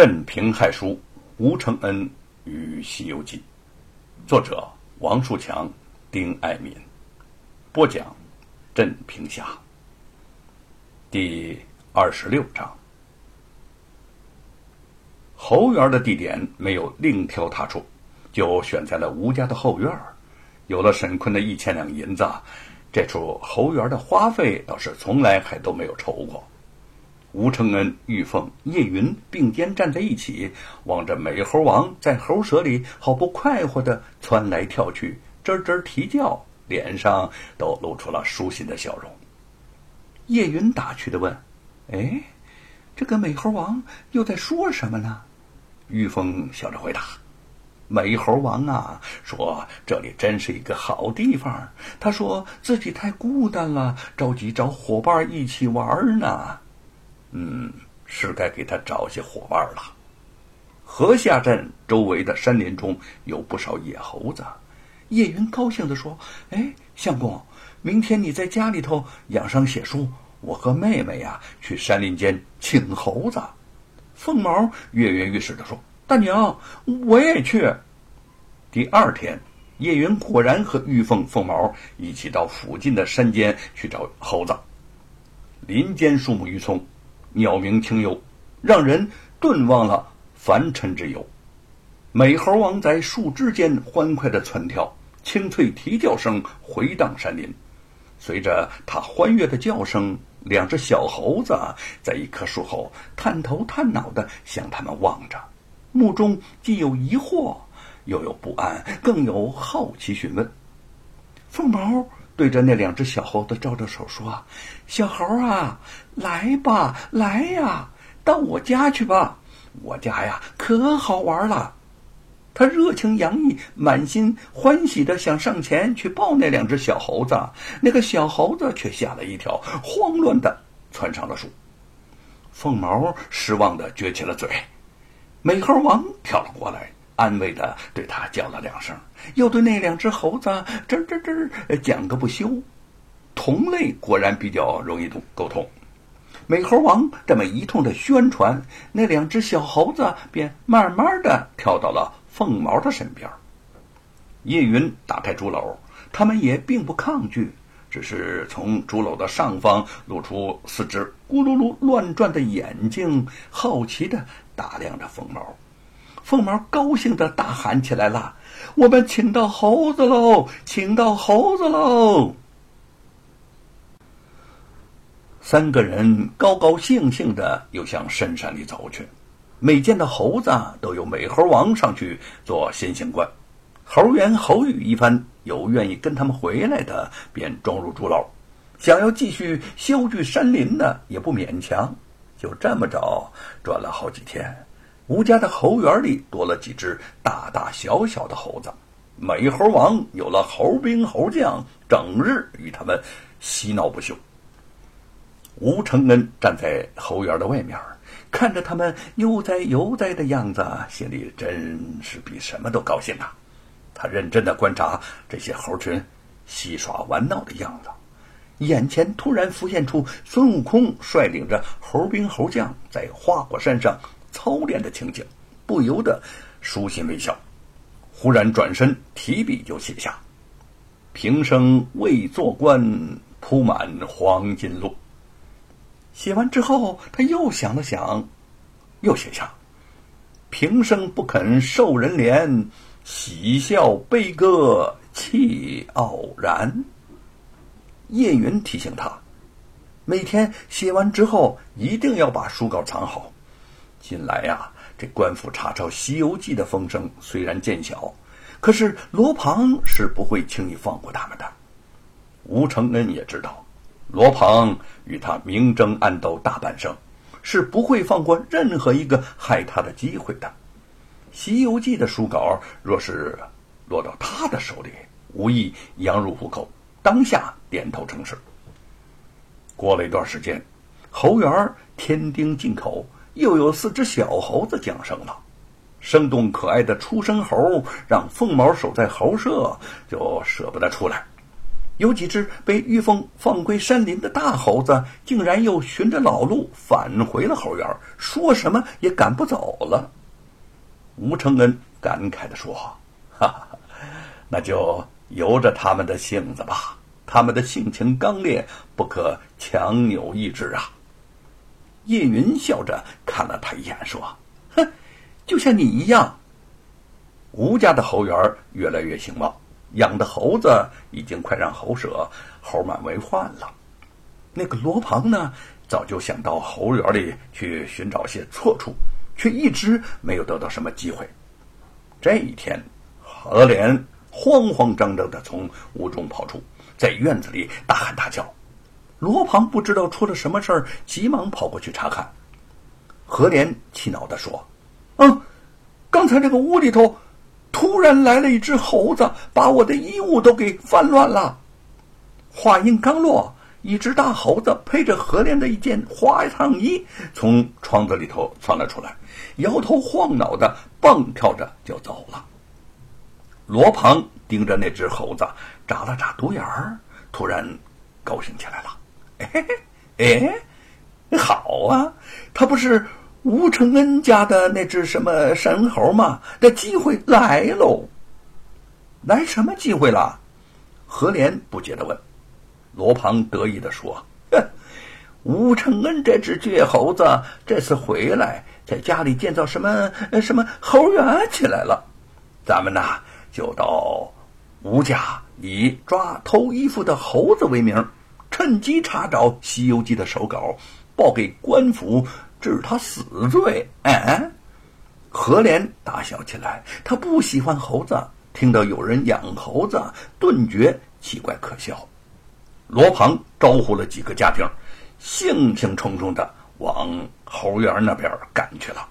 镇平害书，吴承恩与《西游记》，作者王树强、丁爱民，播讲镇平侠。第二十六章，侯园的地点没有另挑他处，就选在了吴家的后院有了沈坤的一千两银子，这处侯园的花费倒是从来还都没有愁过。吴承恩、玉凤、叶云并肩站在一起，望着美猴王在猴舍里好不快活地窜来跳去，吱吱啼叫，脸上都露出了舒心的笑容。叶云打趣地问：“哎，这个美猴王又在说什么呢？”玉凤笑着回答：“美猴王啊，说这里真是一个好地方。他说自己太孤单了，着急找伙伴一起玩呢。”嗯，是该给他找些伙伴了。河下镇周围的山林中有不少野猴子。叶云高兴地说：“哎，相公，明天你在家里头养伤写书，我和妹妹呀去山林间请猴子。”凤毛跃跃欲试地说：“大娘，我也去。”第二天，叶云果然和玉凤、凤毛一起到附近的山间去找猴子。林间树木郁葱。鸟鸣清幽，让人顿忘了凡尘之忧。美猴王在树枝间欢快的窜跳，清脆啼叫声回荡山林。随着他欢悦的叫声，两只小猴子在一棵树后探头探脑的向他们望着，目中既有疑惑，又有不安，更有好奇询问。凤毛。对着那两只小猴子招招手说：“小猴啊，来吧，来呀，到我家去吧，我家呀可好玩了。”他热情洋溢，满心欢喜的想上前去抱那两只小猴子。那个小猴子却吓了一跳，慌乱的窜上了树。凤毛失望的撅起了嘴，美猴王跳了过来。安慰的对他叫了两声，又对那两只猴子吱吱吱讲个不休。同类果然比较容易沟沟通。美猴王这么一通的宣传，那两只小猴子便慢慢的跳到了凤毛的身边。叶云打开竹篓，他们也并不抗拒，只是从竹篓的上方露出四只咕噜噜乱转的眼睛，好奇的打量着凤毛。凤毛高兴的大喊起来了：“我们请到猴子喽！请到猴子喽！”三个人高高兴兴的又向深山里走去。每见到猴子，都有美猴王上去做先行官。猴言猴语一番，有愿意跟他们回来的，便装入竹篓；想要继续修具山林的，也不勉强。就这么着，转了好几天。吴家的猴园里多了几只大大小小的猴子，美猴王有了猴兵猴将，整日与他们嬉闹不休。吴承恩站在猴园的外面，看着他们悠哉悠哉的样子，心里真是比什么都高兴啊！他认真的观察这些猴群戏耍玩闹的样子，眼前突然浮现出孙悟空率领着猴兵猴将在花果山上。操练的情景，不由得舒心微笑。忽然转身提笔就写下：“平生未做官，铺满黄金路。”写完之后，他又想了想，又写下：“平生不肯受人怜，喜笑悲歌气傲然。”叶云提醒他，每天写完之后，一定要把书稿藏好。近来呀，这官府查抄《西游记》的风声虽然渐小，可是罗庞是不会轻易放过他们的。吴承恩也知道，罗庞与他明争暗斗大半生，是不会放过任何一个害他的机会的。《西游记》的书稿若是落到他的手里，无疑羊入虎口，当下点头称是。过了一段时间，侯元添丁进口。又有四只小猴子降生了，生动可爱的出生猴让凤毛守在猴舍就舍不得出来。有几只被玉凤放归山林的大猴子，竟然又循着老路返回了猴园，说什么也赶不走了。吴承恩感慨地说：“ 哈哈，那就由着他们的性子吧，他们的性情刚烈，不可强扭意志啊。”叶云笑着看了他一眼，说：“ 哼，就像你一样。”吴家的猴园越来越兴旺。养的猴子已经快让猴舍猴满为患了。那个罗庞呢，早就想到猴园里去寻找些错处，却一直没有得到什么机会。这一天，何莲慌慌张张的从屋中跑出，在院子里大喊大叫。罗庞不知道出了什么事儿，急忙跑过去查看。何莲气恼地说：“嗯，刚才这个屋里头……”突然来了一只猴子，把我的衣物都给翻乱了。话音刚落，一只大猴子配着何莲的一件花上衣从窗子里头窜了出来，摇头晃脑的蹦跳着就走了。罗庞盯着那只猴子，眨了眨独眼儿，突然高兴起来了。哎，哎，好啊，他不是。吴承恩家的那只什么神猴吗，这机会来喽！来什么机会了？何莲不解的问。罗庞得意的说：“哼，吴承恩这只倔猴子这次回来，在家里建造什么什么猴园起来了。咱们呐，就到吴家以抓偷衣服的猴子为名，趁机查找《西游记》的手稿，报给官府。”治他死罪！哎，何莲大笑起来。他不喜欢猴子，听到有人养猴子，顿觉奇怪可笑。罗庞招呼了几个家丁，兴兴冲冲的往猴园那边赶去了。